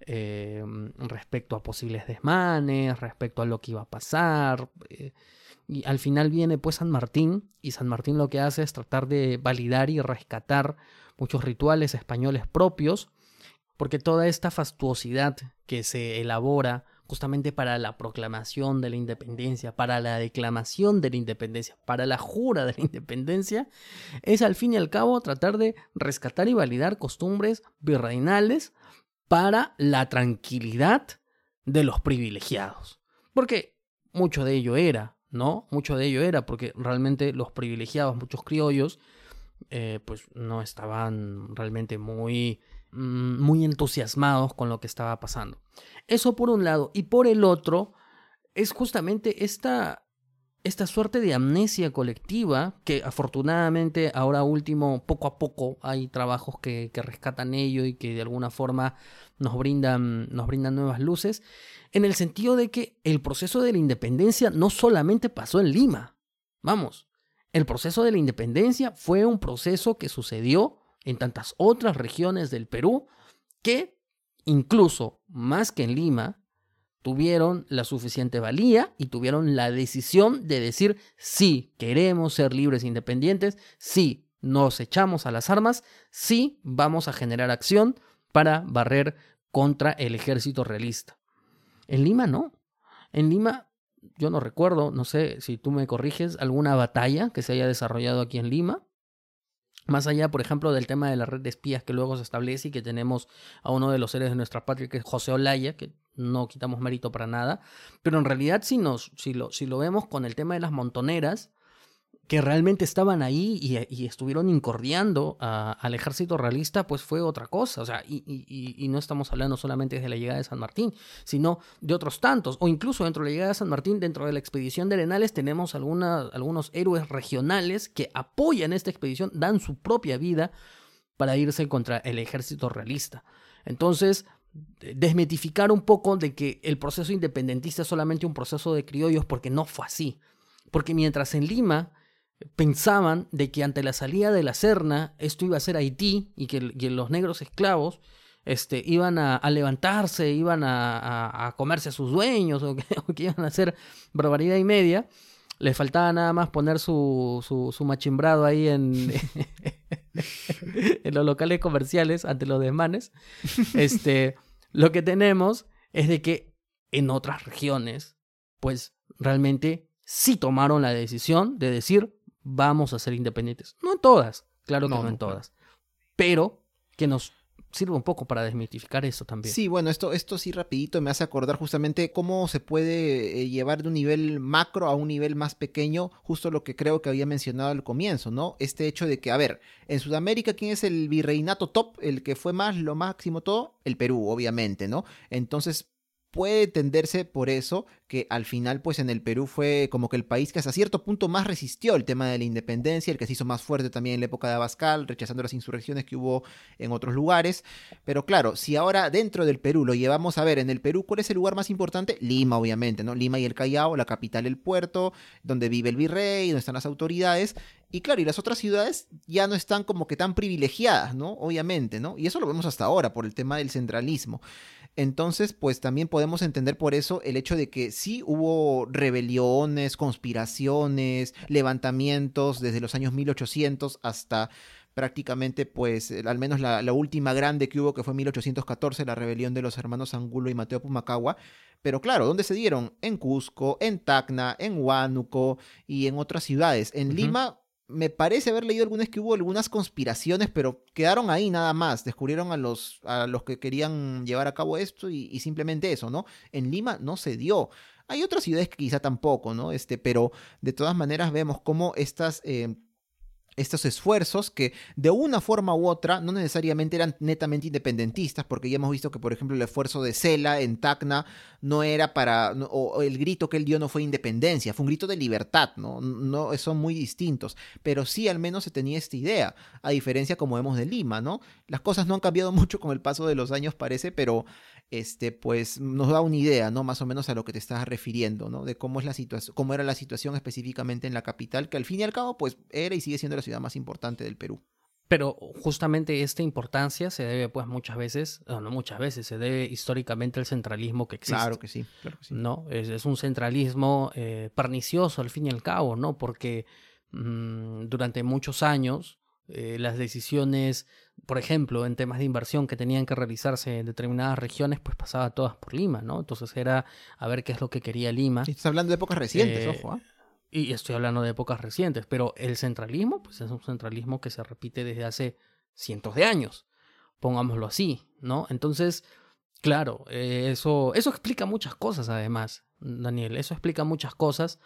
eh, respecto a posibles desmanes, respecto a lo que iba a pasar. Eh, y al final viene pues San Martín y San Martín lo que hace es tratar de validar y rescatar muchos rituales españoles propios, porque toda esta fastuosidad que se elabora justamente para la proclamación de la independencia, para la declamación de la independencia, para la jura de la independencia, es al fin y al cabo tratar de rescatar y validar costumbres virreinales para la tranquilidad de los privilegiados. Porque mucho de ello era ¿no? Mucho de ello era porque realmente los privilegiados, muchos criollos, eh, pues no estaban realmente muy, mm, muy entusiasmados con lo que estaba pasando. Eso por un lado. Y por el otro, es justamente esta, esta suerte de amnesia colectiva que afortunadamente ahora último, poco a poco, hay trabajos que, que rescatan ello y que de alguna forma nos brindan, nos brindan nuevas luces en el sentido de que el proceso de la independencia no solamente pasó en Lima. Vamos, El proceso de la independencia fue un proceso que sucedió en tantas otras regiones del Perú que incluso más que en Lima tuvieron la suficiente valía y tuvieron la decisión de decir sí, queremos ser libres e independientes, sí, nos echamos a las armas, sí, vamos a generar acción para barrer contra el ejército realista. En Lima no. En Lima yo no recuerdo, no sé si tú me corriges, alguna batalla que se haya desarrollado aquí en Lima. Más allá, por ejemplo, del tema de la red de espías que luego se establece y que tenemos a uno de los seres de nuestra patria, que es José Olaya, que no quitamos mérito para nada. Pero en realidad, si, nos, si, lo, si lo vemos con el tema de las montoneras, que realmente estaban ahí y, estuvieron incordiando al ejército realista, pues fue otra cosa. O sea, y, no estamos hablando solamente de la llegada de San Martín, sino de otros tantos. O incluso dentro de la llegada de San Martín, dentro de la expedición de Arenales, tenemos algunos héroes regionales que apoyan esta expedición, dan su propia vida para irse contra el ejército realista. Entonces, desmetificar un poco de que el proceso independentista es solamente un proceso de criollos, porque no fue así. Porque mientras en Lima pensaban de que ante la salida de la Serna esto iba a ser Haití y que, los negros esclavos este, iban a, levantarse, iban a, comerse a sus dueños o que, iban a hacer barbaridad y media. Les faltaba nada más poner su, su, machimbrado ahí en, en los locales comerciales ante los desmanes. Este, lo que tenemos es de que en otras regiones, pues realmente sí tomaron la decisión de decir, vamos a ser independientes. No en todas, claro que no, en todas. Pero que nos sirva un poco para desmitificar eso también. Sí, bueno, esto, esto sí rapidito me hace acordar justamente cómo se puede eh, llevar de un nivel macro a un nivel más pequeño, justo lo que creo que había mencionado al comienzo, ¿no? Este hecho de que, a ver, en Sudamérica, ¿quién es el virreinato top? El que fue más, lo máximo todo, el Perú, obviamente, ¿no? Entonces, puede entenderse por eso que al final pues en el Perú fue como que el país que hasta cierto punto más resistió el tema de la independencia, el que se hizo más fuerte también en la época de Abascal, rechazando las insurrecciones que hubo en otros lugares. Pero claro, si ahora dentro del Perú lo llevamos a ver, en el Perú, ¿cuál es el lugar más importante? Lima, obviamente, ¿no? Lima y el Callao, la capital, el puerto, donde vive el virrey, donde están las autoridades. Y claro, y las otras ciudades ya no están como que tan privilegiadas, ¿no? Obviamente, ¿no? Y eso lo vemos hasta ahora por el tema del centralismo. Entonces, pues también podemos entender por eso el hecho de que sí hubo rebeliones, conspiraciones, levantamientos desde los años 1800 hasta prácticamente, pues, al menos la, última grande que hubo, que fue en 1814, la rebelión de los hermanos Angulo y Mateo Pumacagua. Pero claro, ¿dónde se dieron? En Cusco, en Tacna, en Huánuco y en otras ciudades. En Lima me parece haber leído algunas que hubo algunas conspiraciones, pero quedaron ahí nada más. Descubrieron a los, a los que querían llevar a cabo esto y, simplemente eso, ¿no? En Lima no se dio. Hay otras ciudades que quizá tampoco, ¿no? Este, pero de todas maneras vemos cómo estas eh, estos esfuerzos que de una forma u otra no necesariamente eran netamente independentistas, porque ya hemos visto que, por ejemplo, el esfuerzo de Cela en Tacna no era para, o el grito que él dio no fue independencia, fue un grito de libertad, ¿no? no son muy distintos, pero sí al menos se tenía esta idea, a diferencia como vemos de Lima, ¿no? Las cosas no han cambiado mucho con el paso de los años, parece, pero este, pues nos da una idea, ¿no? Más o menos a lo que te estás refiriendo, ¿no? De cómo es la situación, cómo era la situación específicamente en la capital, que al fin y al cabo, pues era y sigue siendo la ciudad más importante del Perú. Pero justamente esta importancia se debe, pues, muchas veces, no, muchas veces, se debe históricamente al centralismo que existe. Claro que sí, claro que sí. ¿no? Es, un centralismo eh, pernicioso al fin y al cabo, ¿no? Porque mm, durante muchos años eh, las decisiones, por ejemplo, en temas de inversión que tenían que realizarse en determinadas regiones, pues pasaba todas por Lima, ¿no? Entonces era a ver qué es lo que quería Lima. estás hablando de épocas recientes, eh, ojo. ¿ah? Y estoy hablando de épocas recientes, pero el centralismo, pues es un centralismo que se repite desde hace cientos de años, pongámoslo así, ¿no? Entonces, claro, eh, eso, eso explica muchas cosas además, Daniel, eso explica muchas cosas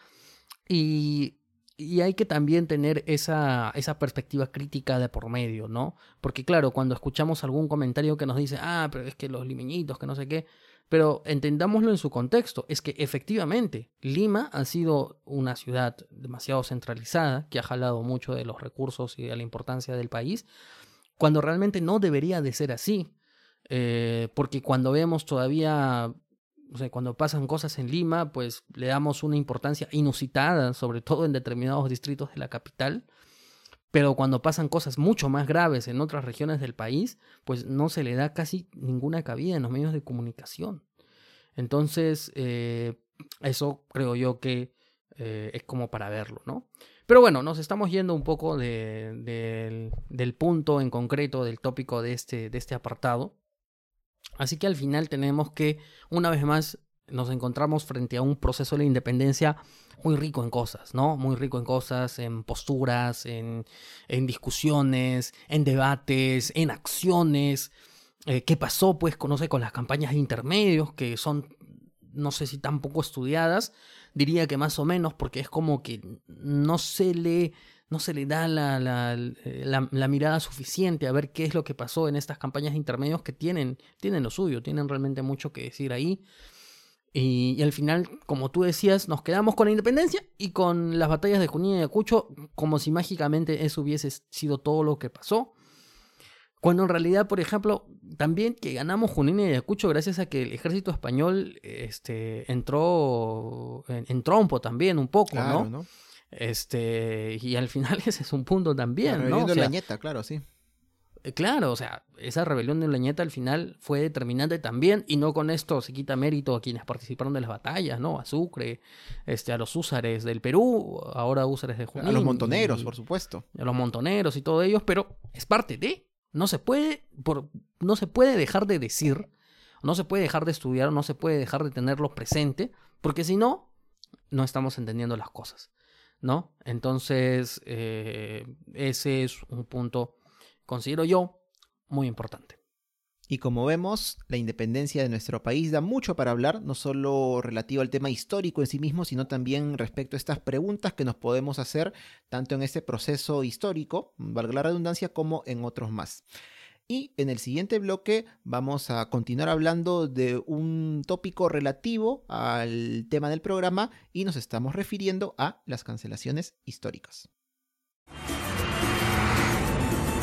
y y hay que también tener esa, esa perspectiva crítica de por medio, ¿no? Porque claro, cuando escuchamos algún comentario que nos dice, ah, pero es que los limeñitos, que no sé qué, pero entendámoslo en su contexto, es que efectivamente Lima ha sido una ciudad demasiado centralizada, que ha jalado mucho de los recursos y de la importancia del país, cuando realmente no debería de ser así, eh, porque cuando vemos todavía cuando pasan cosas en Lima, pues le damos una importancia inusitada, sobre todo en determinados distritos de la capital. Pero cuando pasan cosas mucho más graves en otras regiones del país, pues no se le da casi ninguna cabida en los medios de comunicación. Entonces, eh, eso creo yo que eh, es como para verlo, ¿no? Pero bueno, nos estamos yendo un poco del punto en concreto del tópico de este, de este apartado. Así que al final tenemos que, una vez más, nos encontramos frente a un proceso de la independencia muy rico en cosas, ¿no? Muy rico en cosas, en posturas, en, en discusiones, en debates, en acciones. Eh, ¿Qué pasó, pues, con, con las campañas de intermedios, que son, no sé si tan poco estudiadas? Diría que más o menos, porque es como que no se le no se le da la, la, la, mirada suficiente a ver qué es lo que pasó en estas campañas de intermedios que tienen, tienen lo suyo, tienen realmente mucho que decir ahí. Y, al final, como tú decías, nos quedamos con la independencia y con las batallas de Junín y Ayacucho, como si mágicamente eso hubiese sido todo lo que pasó. Cuando en realidad, por ejemplo, también que ganamos Junín y Ayacucho gracias a que el ejército español este, entró en, trompo también un poco, ¿no? Este, y al final ese es un punto también, ¿no? de la claro, sí. Eh, claro, o sea, esa rebelión de Leñeta al final fue determinante también, y no con esto se quita mérito a quienes participaron de las batallas, ¿no? A Sucre, este, a los húsares del Perú, ahora húsares de Junín. A los montoneros, por supuesto. A los montoneros y todos ellos, pero es parte de. No se puede, por, no se puede dejar de decir, no se puede dejar de estudiar, no se puede dejar de tenerlo presente, porque si no, no estamos entendiendo las cosas, ¿no? Entonces, eh, ese es un punto considero yo muy importante. Y como vemos, la independencia de nuestro país da mucho para hablar, no solo relativo al tema histórico en sí mismo, sino también respecto a estas preguntas que nos podemos hacer tanto en este proceso histórico, valga la redundancia, como en otros más. Y en el siguiente bloque vamos a continuar hablando de un tópico relativo al tema del programa y nos estamos refiriendo a las cancelaciones históricas.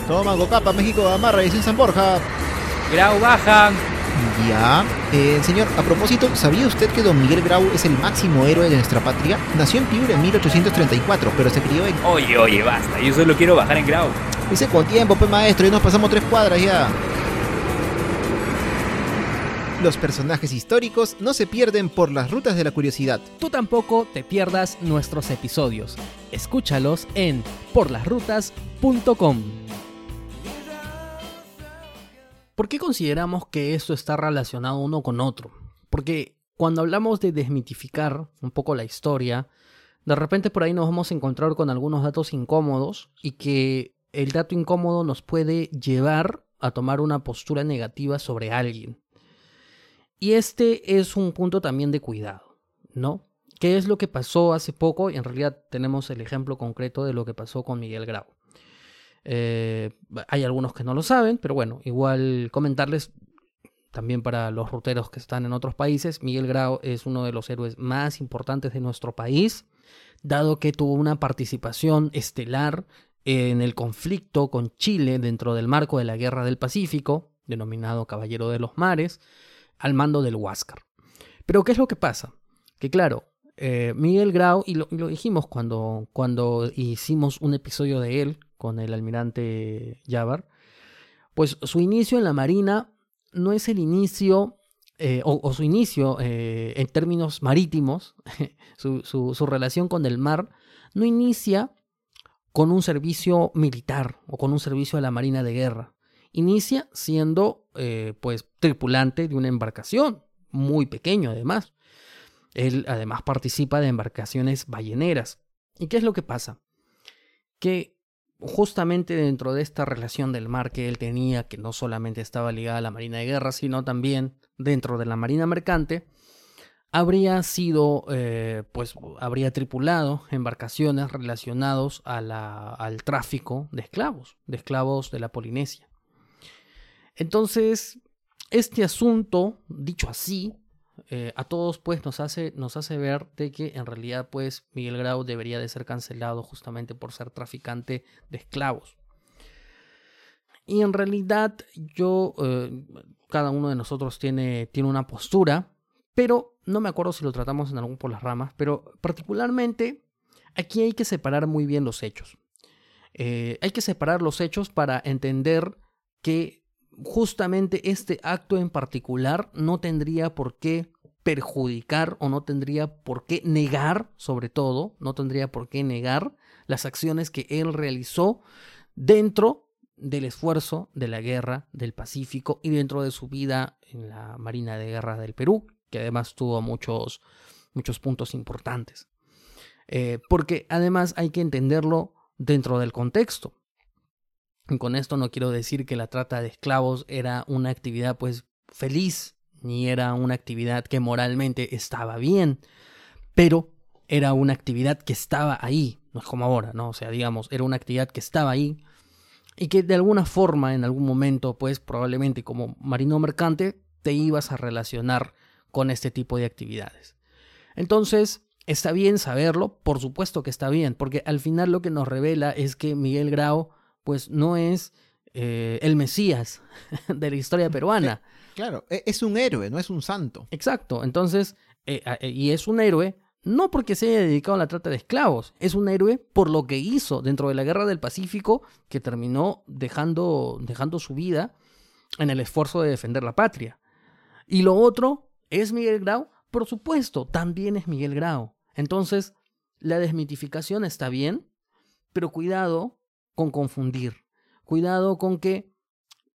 Toma, Gocapa, México, Amarra, y San Borja. Grau baja. Ya. Eh, señor, a propósito, ¿sabía usted que don Miguel Grau es el máximo héroe de nuestra patria? Nació en Piura en 1834, pero se crió en... Oye, oye, basta, yo solo quiero bajar en Grau. Dice con tiempo, pues maestro, y nos pasamos tres cuadras ya. Los personajes históricos no se pierden por las rutas de la curiosidad. Tú tampoco te pierdas nuestros episodios. Escúchalos en porlasrutas.com. ¿Por qué consideramos que esto está relacionado uno con otro? Porque cuando hablamos de desmitificar un poco la historia, de repente por ahí nos vamos a encontrar con algunos datos incómodos y que el dato incómodo nos puede llevar a tomar una postura negativa sobre alguien. Y este es un punto también de cuidado, ¿no? ¿Qué es lo que pasó hace poco? Y en realidad tenemos el ejemplo concreto de lo que pasó con Miguel Grau. Eh, hay algunos que no lo saben, pero bueno, igual comentarles también para los ruteros que están en otros países, Miguel Grau es uno de los héroes más importantes de nuestro país, dado que tuvo una participación estelar en el conflicto con Chile dentro del marco de la Guerra del Pacífico, denominado Caballero de los Mares, al mando del Huáscar. Pero ¿qué es lo que pasa? Que claro, eh, Miguel Grau, y lo, dijimos cuando, cuando hicimos un episodio de él, con el almirante Yavar, pues su inicio en la Marina no es el inicio, eh, o, su inicio eh, en términos marítimos, su, relación con el mar, no inicia con un servicio militar o con un servicio de la Marina de Guerra. Inicia siendo eh, pues tripulante de una embarcación, muy pequeño además. Él además participa de embarcaciones balleneras. ¿Y qué es lo que pasa? Que justamente dentro de esta relación del mar que él tenía, que no solamente estaba ligada a la Marina de Guerra, sino también dentro de la Marina Mercante, habría sido, eh, pues, habría tripulado embarcaciones la, al tráfico de esclavos, de esclavos de la Polinesia. Entonces, este asunto, dicho así, eh, a todos pues nos hace, nos hace ver de que en realidad pues Miguel Grau debería de ser cancelado justamente por ser traficante de esclavos. Y en realidad yo, eh, cada uno de nosotros tiene, tiene una postura, pero no me acuerdo si lo tratamos en algún por las ramas, pero particularmente aquí hay que separar muy bien los hechos. Eh, hay que separar los hechos para entender que justamente este acto en particular no tendría por qué perjudicar o no tendría por qué negar, sobre todo, no tendría por qué negar las acciones que él realizó dentro del esfuerzo de la guerra del Pacífico y dentro de su vida en la Marina de Guerra del Perú, que además tuvo muchos, muchos puntos importantes. Eh, porque además hay que entenderlo dentro del contexto. Y con esto no quiero decir que la trata de esclavos era una actividad pues feliz, ni era una actividad que moralmente estaba bien, pero era una actividad que estaba ahí, no es como ahora, ¿no? O sea, digamos, era una actividad que estaba ahí y que de alguna forma, en algún momento, pues probablemente como marino mercante, te ibas a relacionar con este tipo de actividades. Entonces, ¿está bien saberlo? Por supuesto que está bien, porque al final lo que nos revela es que Miguel Grau, pues no es eh, el Mesías de la historia peruana. Claro, e, es un héroe, no es un santo. Exacto, entonces, eh, y es un héroe no porque se haya dedicado a la trata de esclavos, es un héroe por lo que hizo dentro de la guerra del Pacífico, que terminó dejando, dejando su vida en el esfuerzo de defender la patria. Y lo otro, ¿es Miguel Grau? Por supuesto, también es Miguel Grau. Entonces, la desmitificación está bien, pero cuidado con confundir. Cuidado con que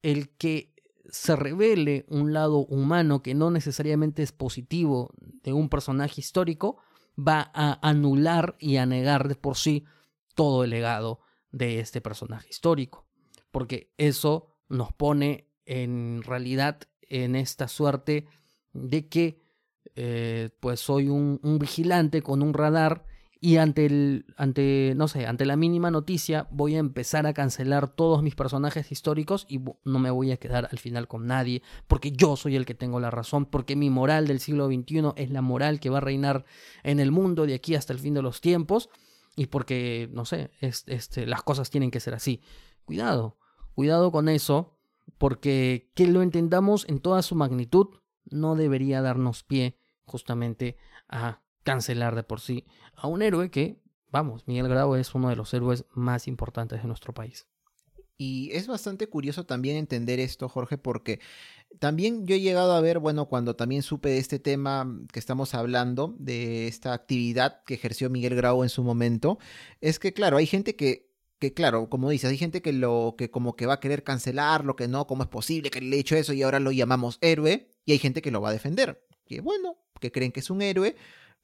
el que se revele un lado humano que no necesariamente es positivo de un personaje histórico, va a anular y a negar de por sí todo el legado de este personaje histórico. Porque eso nos pone en realidad en esta suerte de que eh, pues soy un, vigilante con un radar y ante el ante no sé ante la mínima noticia voy a empezar a cancelar todos mis personajes históricos y no me voy a quedar al final con nadie porque yo soy el que tengo la razón porque mi moral del siglo XXI es la moral que va a reinar en el mundo de aquí hasta el fin de los tiempos y porque no sé este, las cosas tienen que ser así. Cuidado cuidado con eso porque que lo entendamos en toda su magnitud no debería darnos pie justamente a cancelar de por sí a un héroe que, vamos, Miguel Grau es uno de los héroes más importantes de nuestro país. Y es bastante curioso también entender esto, Jorge, porque también yo he llegado a ver, bueno, cuando también supe de este tema que estamos hablando, de esta actividad que ejerció Miguel Grau en su momento, es que, claro, hay gente que, que claro, como dices, hay gente que lo, que como que va a querer cancelar, lo que no, cómo es posible que le haya hecho eso y ahora lo llamamos héroe, y hay gente que lo va a defender, que bueno, que creen que es un héroe,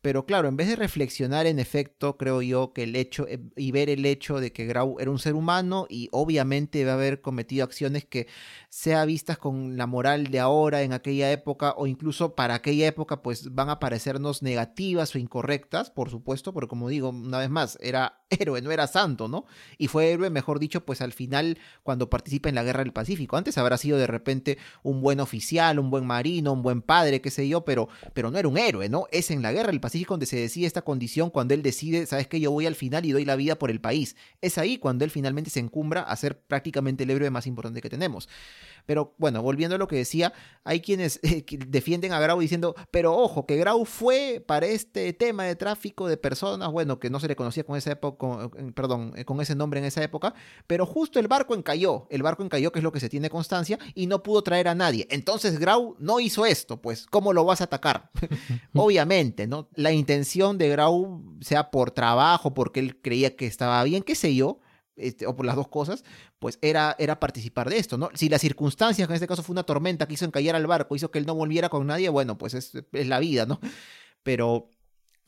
pero claro, en vez de reflexionar en efecto, creo yo que el hecho eh, y ver el hecho de que Grau era un ser humano y obviamente va a haber cometido acciones que sea vistas con la moral de ahora en aquella época o incluso para aquella época pues van a parecernos negativas o incorrectas, por supuesto, porque como digo, una vez más, era héroe, no era santo, ¿no? Y fue héroe, mejor dicho, pues al final cuando participa en la Guerra del Pacífico. Antes habrá sido de repente un buen oficial, un buen marino, un buen padre, qué sé yo, pero, pero no era un héroe, ¿no? Es en la Guerra del Pacífico donde se decide esta condición cuando él decide, sabes que yo voy al final y doy la vida por el país. Es ahí cuando él finalmente se encumbra a ser prácticamente el héroe más importante que tenemos. Pero bueno, volviendo a lo que decía, hay quienes eh, defienden a Grau diciendo, pero ojo, que Grau fue para este tema de tráfico de personas, bueno, que no se le conocía con esa época, perdón, eh, con ese nombre en esa época, pero justo el barco encalló, el barco encalló, que es lo que se tiene constancia, y no pudo traer a nadie. Entonces Grau no hizo esto, pues, ¿cómo lo vas a atacar? Obviamente, ¿no? La intención de Grau, sea por trabajo, porque él creía que estaba bien, qué sé yo, este, o por las dos cosas, pues era, era participar de esto, ¿no? Si las circunstancias, que en este caso fue una tormenta que hizo encallar al barco, hizo que él no volviera con nadie, bueno, pues es, es la vida, ¿no? Pero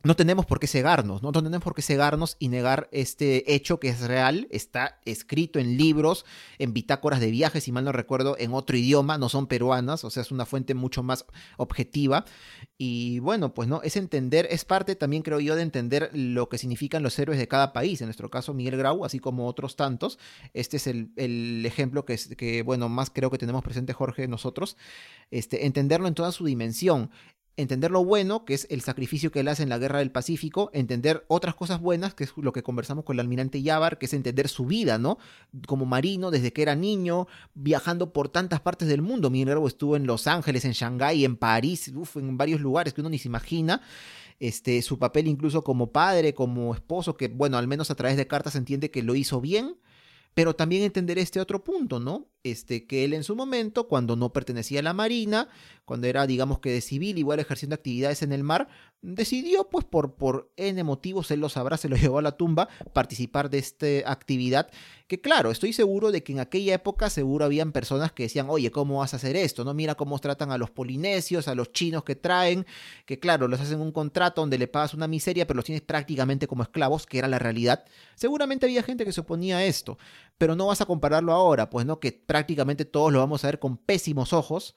no tenemos por qué cegarnos, ¿no? tenemos por qué cegarnos y negar este hecho que es real, está escrito en libros, en bitácoras de viajes, si mal no recuerdo, en otro idioma, no son peruanas, o sea, es una fuente mucho más objetiva. Y bueno, pues no, es entender, es parte también creo yo de entender lo que significan los héroes de cada país, en nuestro caso Miguel Grau, así como otros tantos. Este es el, el ejemplo que, es, que, bueno, más creo que tenemos presente Jorge nosotros, este, entenderlo en toda su dimensión entender lo bueno, que es el sacrificio que él hace en la guerra del Pacífico, entender otras cosas buenas, que es lo que conversamos con el almirante Yavar, que es entender su vida, ¿no? Como marino, desde que era niño, viajando por tantas partes del mundo. Miguel Grau estuvo en Los Ángeles, en Shanghái, en París, uf, en varios lugares que uno ni se imagina. Este, su papel incluso como padre, como esposo, que bueno, al menos a través de cartas entiende que lo hizo bien, pero también entender este otro punto, ¿no? Este, que él en su momento, cuando no pertenecía a la Marina, cuando era, digamos que de civil, igual ejerciendo actividades en el mar, decidió, pues por, por N motivos, él lo sabrá, se lo llevó a la tumba, participar de esta actividad, que claro, estoy seguro de que en aquella época seguro habían personas que decían, oye, ¿cómo vas a hacer esto? ¿No? Mira cómo tratan a los polinesios, a los chinos que traen, que claro, los hacen un contrato donde le pagas una miseria, pero los tienes prácticamente como esclavos, que era la realidad. Seguramente había gente que se oponía a esto, pero no vas a compararlo ahora, pues no, que todos lo vamos a ver con pésimos ojos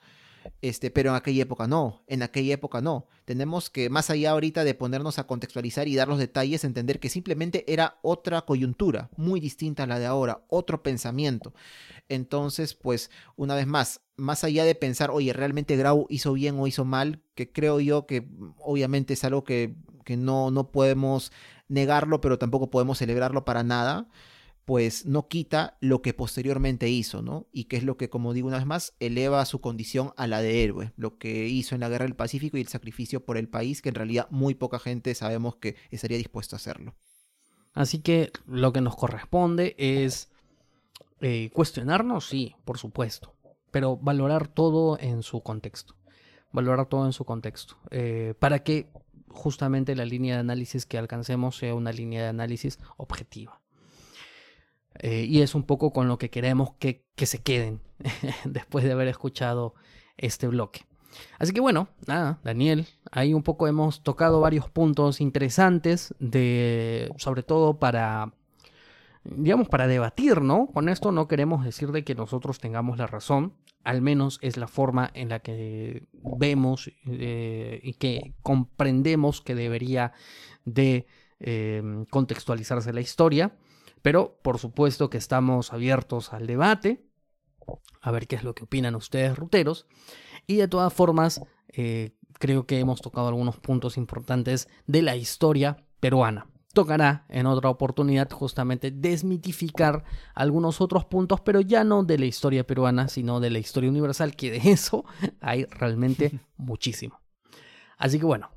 este, pero en aquella época no, en aquella época no. Tenemos que, más allá ahorita de ponernos a contextualizar y dar los detalles, entender que simplemente era otra coyuntura, muy distinta a la de ahora, otro pensamiento. Entonces, pues, una vez más, más allá de pensar, oye, realmente Grau hizo bien o hizo mal, que creo yo que obviamente es algo que, que no, no podemos negarlo, pero tampoco podemos celebrarlo para nada pues no quita lo que posteriormente hizo, ¿no? Y que es lo que, como digo una vez más, eleva su condición a la de héroe, lo que hizo en la Guerra del Pacífico y el sacrificio por el país, que en realidad muy poca gente sabemos que estaría dispuesto a hacerlo. Así que lo que nos corresponde es eh, cuestionarnos, sí, por supuesto, pero valorar todo en su contexto, valorar todo en su contexto, eh, para que justamente la línea de análisis que alcancemos sea una línea de análisis objetiva. Eh, y es un poco con lo que queremos que, que se queden después de haber escuchado este bloque. Así que bueno, nada, Daniel, ahí un poco hemos tocado varios puntos interesantes de, sobre todo para, digamos, para debatir, ¿no? Con esto no queremos decir de que nosotros tengamos la razón, al menos es la forma en la que vemos eh, y que comprendemos que debería de eh, contextualizarse la historia. Pero por supuesto que estamos abiertos al debate, a ver qué es lo que opinan ustedes, ruteros. Y de todas formas, eh, creo que hemos tocado algunos puntos importantes de la historia peruana. Tocará en otra oportunidad justamente desmitificar algunos otros puntos, pero ya no de la historia peruana, sino de la historia universal, que de eso hay realmente muchísimo. Así que bueno,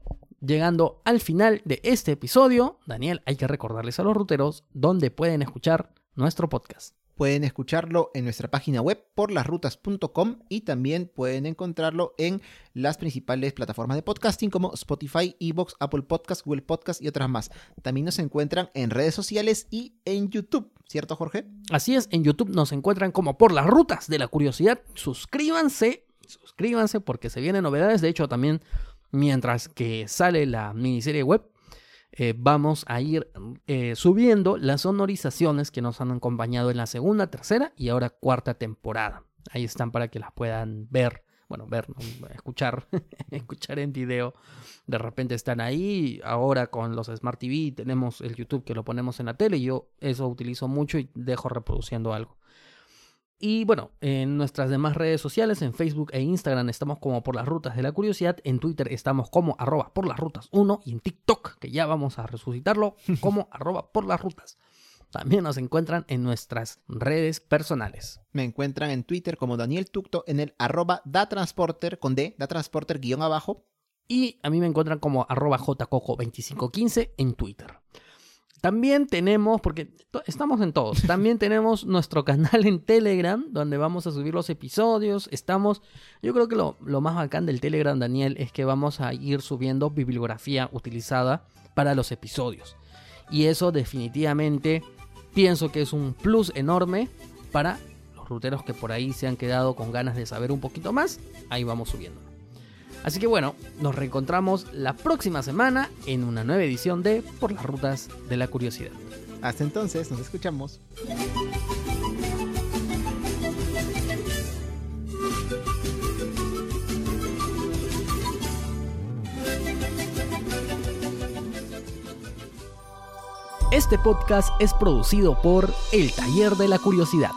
Llegando al final de este episodio, Daniel, hay que recordarles a los ruteros dónde pueden escuchar nuestro podcast. Pueden escucharlo en nuestra página web por lasrutas.com y también pueden encontrarlo en las principales plataformas de podcasting como Spotify, Evox, Apple Podcasts, Google Podcasts y otras más. También nos encuentran en redes sociales y en YouTube, ¿cierto Jorge? Así es, en YouTube nos encuentran como por las rutas de la curiosidad. Suscríbanse, suscríbanse porque se vienen novedades. De hecho, también mientras que sale la miniserie web, eh, vamos a ir eh, subiendo las sonorizaciones que nos han acompañado en la segunda, tercera y ahora cuarta temporada. Ahí están para que las puedan ver, bueno, ver, escuchar, escuchar en video. De repente están ahí. Ahora con los Smart TV tenemos el YouTube que lo ponemos en la tele. Yo eso utilizo mucho y dejo reproduciendo algo. Y bueno, en nuestras demás redes sociales, en Facebook e Instagram estamos como por las rutas de la curiosidad, en Twitter estamos como arroba por las rutas 1 y en TikTok, que ya vamos a resucitarlo, como arroba por las rutas. También nos encuentran en nuestras redes personales. Me encuentran en Twitter como Daniel Tucto en el arroba datransporter con D, datransporter guion abajo. Y a mí me encuentran como arroba jcoco2515 en Twitter. También tenemos, porque estamos en todos, también tenemos nuestro canal en Telegram, donde vamos a subir los episodios. Estamos, yo creo que lo, lo, más bacán del Telegram, Daniel, es que vamos a ir subiendo bibliografía utilizada para los episodios. Y eso definitivamente pienso que es un plus enorme para los ruteros que por ahí se han quedado con ganas de saber un poquito más. Ahí vamos subiendo. Así que bueno, nos reencontramos la próxima semana en una nueva edición de Por las Rutas de la Curiosidad. Hasta entonces, nos escuchamos. Este podcast es producido por El Taller de la Curiosidad.